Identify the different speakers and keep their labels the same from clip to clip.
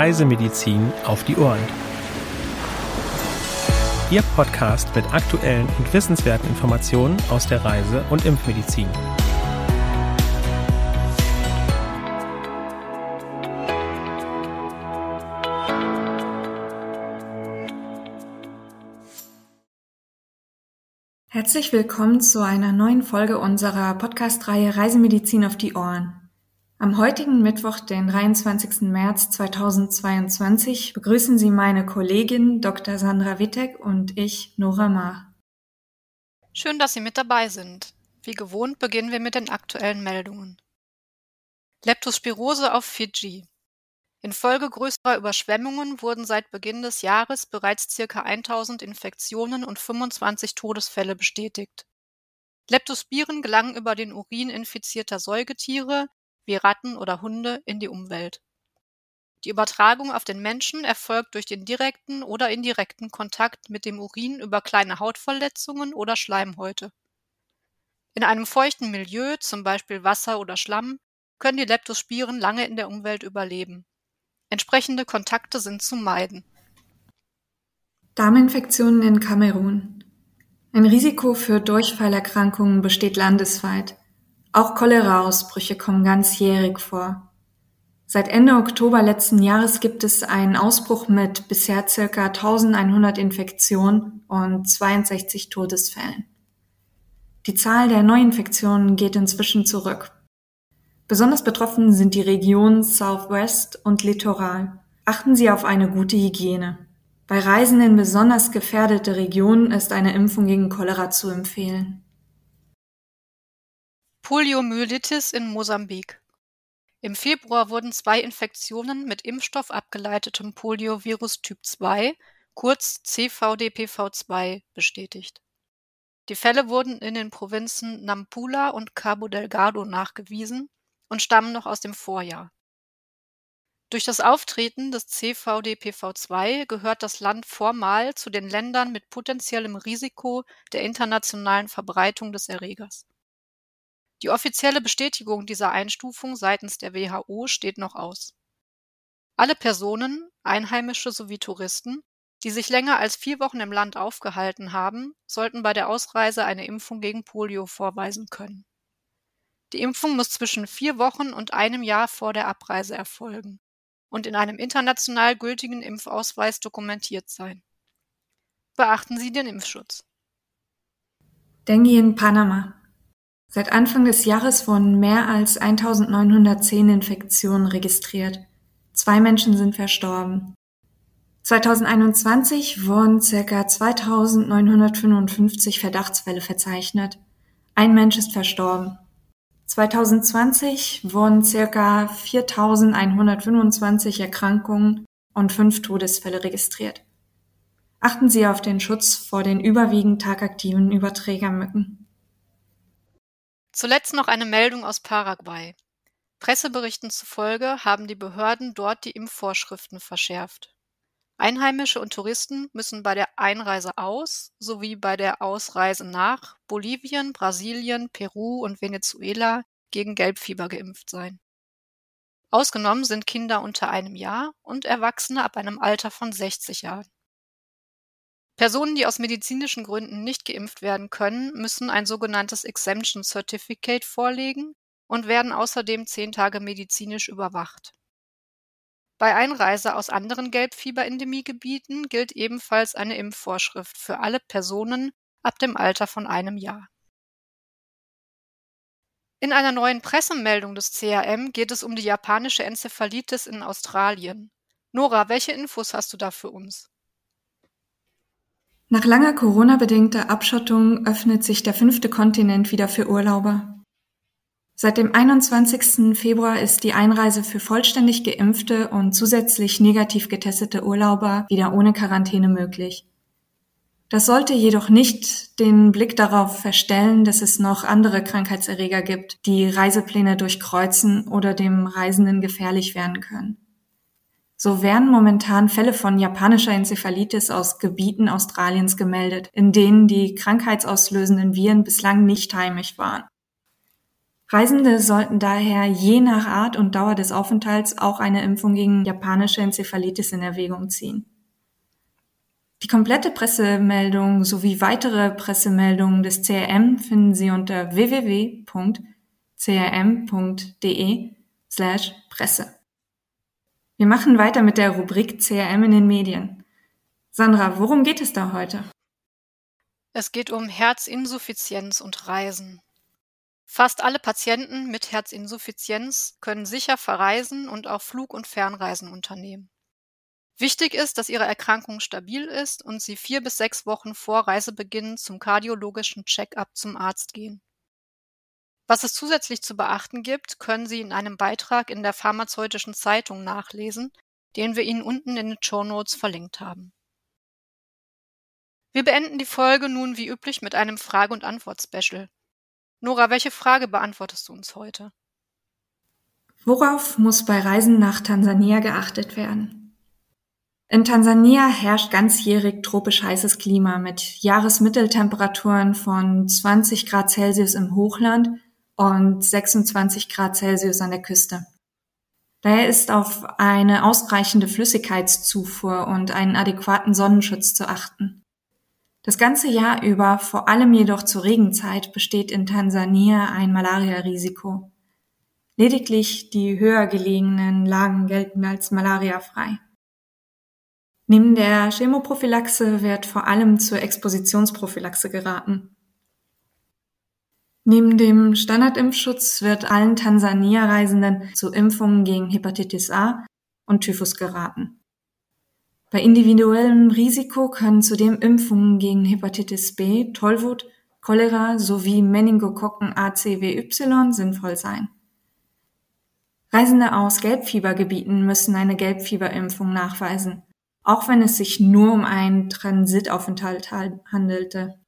Speaker 1: Reisemedizin auf die Ohren. Ihr Podcast mit aktuellen und wissenswerten Informationen aus der Reise- und Impfmedizin.
Speaker 2: Herzlich willkommen zu einer neuen Folge unserer Podcast-Reihe Reisemedizin auf die Ohren. Am heutigen Mittwoch, den 23. März 2022, begrüßen Sie meine Kollegin Dr. Sandra Wittek und ich, Nora Ma.
Speaker 3: Schön, dass Sie mit dabei sind. Wie gewohnt beginnen wir mit den aktuellen Meldungen. Leptospirose auf Fiji. Infolge größerer Überschwemmungen wurden seit Beginn des Jahres bereits ca. 1000 Infektionen und 25 Todesfälle bestätigt. Leptospiren gelangen über den Urin infizierter Säugetiere wie Ratten oder Hunde in die Umwelt. Die Übertragung auf den Menschen erfolgt durch den direkten oder indirekten Kontakt mit dem Urin über kleine Hautverletzungen oder Schleimhäute. In einem feuchten Milieu, zum Beispiel Wasser oder Schlamm, können die Leptospiren lange in der Umwelt überleben. Entsprechende Kontakte sind zu meiden.
Speaker 2: Darminfektionen in Kamerun. Ein Risiko für Durchfallerkrankungen besteht landesweit. Auch Cholera-Ausbrüche kommen ganzjährig vor. Seit Ende Oktober letzten Jahres gibt es einen Ausbruch mit bisher circa 1100 Infektionen und 62 Todesfällen. Die Zahl der Neuinfektionen geht inzwischen zurück. Besonders betroffen sind die Regionen Southwest und Littoral. Achten Sie auf eine gute Hygiene. Bei Reisen in besonders gefährdete Regionen ist eine Impfung gegen Cholera zu empfehlen.
Speaker 3: Poliomyelitis in Mosambik Im Februar wurden zwei Infektionen mit Impfstoff abgeleitetem Poliovirus Typ 2, kurz CVDPV2, bestätigt. Die Fälle wurden in den Provinzen Nampula und Cabo Delgado nachgewiesen und stammen noch aus dem Vorjahr. Durch das Auftreten des CVDPV2 gehört das Land formal zu den Ländern mit potenziellem Risiko der internationalen Verbreitung des Erregers. Die offizielle Bestätigung dieser Einstufung seitens der WHO steht noch aus. Alle Personen, Einheimische sowie Touristen, die sich länger als vier Wochen im Land aufgehalten haben, sollten bei der Ausreise eine Impfung gegen Polio vorweisen können. Die Impfung muss zwischen vier Wochen und einem Jahr vor der Abreise erfolgen und in einem international gültigen Impfausweis dokumentiert sein. Beachten Sie den Impfschutz.
Speaker 2: Dengue in Panama. Seit Anfang des Jahres wurden mehr als 1910 Infektionen registriert. Zwei Menschen sind verstorben. 2021 wurden ca. 2955 Verdachtsfälle verzeichnet. Ein Mensch ist verstorben. 2020 wurden ca. 4125 Erkrankungen und fünf Todesfälle registriert. Achten Sie auf den Schutz vor den überwiegend tagaktiven Überträgermücken.
Speaker 3: Zuletzt noch eine Meldung aus Paraguay. Presseberichten zufolge haben die Behörden dort die Impfvorschriften verschärft. Einheimische und Touristen müssen bei der Einreise aus sowie bei der Ausreise nach Bolivien, Brasilien, Peru und Venezuela gegen Gelbfieber geimpft sein. Ausgenommen sind Kinder unter einem Jahr und Erwachsene ab einem Alter von 60 Jahren. Personen, die aus medizinischen Gründen nicht geimpft werden können, müssen ein sogenanntes Exemption Certificate vorlegen und werden außerdem zehn Tage medizinisch überwacht. Bei Einreise aus anderen Gelbfieberendemiegebieten gilt ebenfalls eine Impfvorschrift für alle Personen ab dem Alter von einem Jahr. In einer neuen Pressemeldung des CAM geht es um die japanische Enzephalitis in Australien. Nora, welche Infos hast du da für uns?
Speaker 2: Nach langer Corona-bedingter Abschottung öffnet sich der fünfte Kontinent wieder für Urlauber. Seit dem 21. Februar ist die Einreise für vollständig geimpfte und zusätzlich negativ getestete Urlauber wieder ohne Quarantäne möglich. Das sollte jedoch nicht den Blick darauf verstellen, dass es noch andere Krankheitserreger gibt, die Reisepläne durchkreuzen oder dem Reisenden gefährlich werden können. So werden momentan Fälle von japanischer Enzephalitis aus Gebieten Australiens gemeldet, in denen die krankheitsauslösenden Viren bislang nicht heimisch waren. Reisende sollten daher je nach Art und Dauer des Aufenthalts auch eine Impfung gegen japanische Enzephalitis in Erwägung ziehen. Die komplette Pressemeldung sowie weitere Pressemeldungen des CRM finden Sie unter www.crm.de slash Presse. Wir machen weiter mit der Rubrik CRM in den Medien. Sandra, worum geht es da heute?
Speaker 3: Es geht um Herzinsuffizienz und Reisen. Fast alle Patienten mit Herzinsuffizienz können sicher verreisen und auch Flug- und Fernreisen unternehmen. Wichtig ist, dass ihre Erkrankung stabil ist und sie vier bis sechs Wochen vor Reisebeginn zum kardiologischen Check-up zum Arzt gehen. Was es zusätzlich zu beachten gibt, können Sie in einem Beitrag in der Pharmazeutischen Zeitung nachlesen, den wir Ihnen unten in den Show Notes verlinkt haben. Wir beenden die Folge nun wie üblich mit einem Frage- und Antwort-Special. Nora, welche Frage beantwortest du uns heute?
Speaker 2: Worauf muss bei Reisen nach Tansania geachtet werden? In Tansania herrscht ganzjährig tropisch heißes Klima mit Jahresmitteltemperaturen von 20 Grad Celsius im Hochland und 26 Grad Celsius an der Küste. Daher ist auf eine ausreichende Flüssigkeitszufuhr und einen adäquaten Sonnenschutz zu achten. Das ganze Jahr über, vor allem jedoch zur Regenzeit, besteht in Tansania ein Malariarisiko. Lediglich die höher gelegenen Lagen gelten als malariafrei. Neben der Chemoprophylaxe wird vor allem zur Expositionsprophylaxe geraten. Neben dem Standardimpfschutz wird allen Tansania-Reisenden zu Impfungen gegen Hepatitis A und Typhus geraten. Bei individuellem Risiko können zudem Impfungen gegen Hepatitis B, Tollwut, Cholera sowie Meningokokken ACWY sinnvoll sein. Reisende aus Gelbfiebergebieten müssen eine Gelbfieberimpfung nachweisen, auch wenn es sich nur um einen Transitaufenthalt handelte.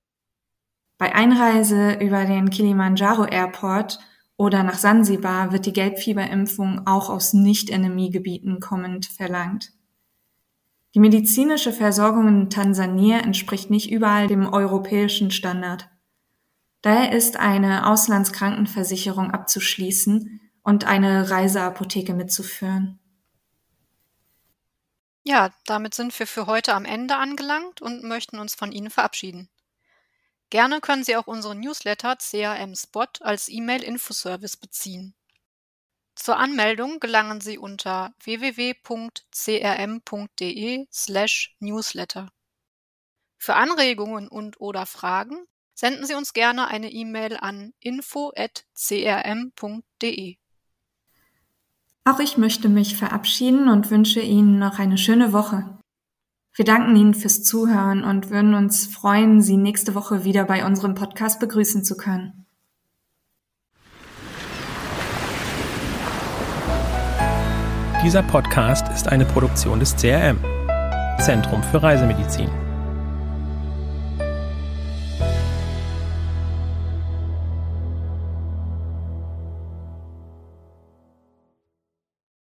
Speaker 2: Bei Einreise über den Kilimanjaro Airport oder nach Sansibar wird die Gelbfieberimpfung auch aus Nicht-Endemiegebieten kommend verlangt. Die medizinische Versorgung in Tansania entspricht nicht überall dem europäischen Standard. Daher ist eine Auslandskrankenversicherung abzuschließen und eine Reiseapotheke mitzuführen.
Speaker 3: Ja, damit sind wir für heute am Ende angelangt und möchten uns von Ihnen verabschieden. Gerne können Sie auch unseren Newsletter CRM Spot als E-Mail-Infoservice beziehen. Zur Anmeldung gelangen Sie unter www.crm.de/newsletter. Für Anregungen und/oder Fragen senden Sie uns gerne eine E-Mail an info@crm.de.
Speaker 2: Auch ich möchte mich verabschieden und wünsche Ihnen noch eine schöne Woche. Wir danken Ihnen fürs Zuhören und würden uns freuen, Sie nächste Woche wieder bei unserem Podcast begrüßen zu können.
Speaker 1: Dieser Podcast ist eine Produktion des CRM, Zentrum für Reisemedizin.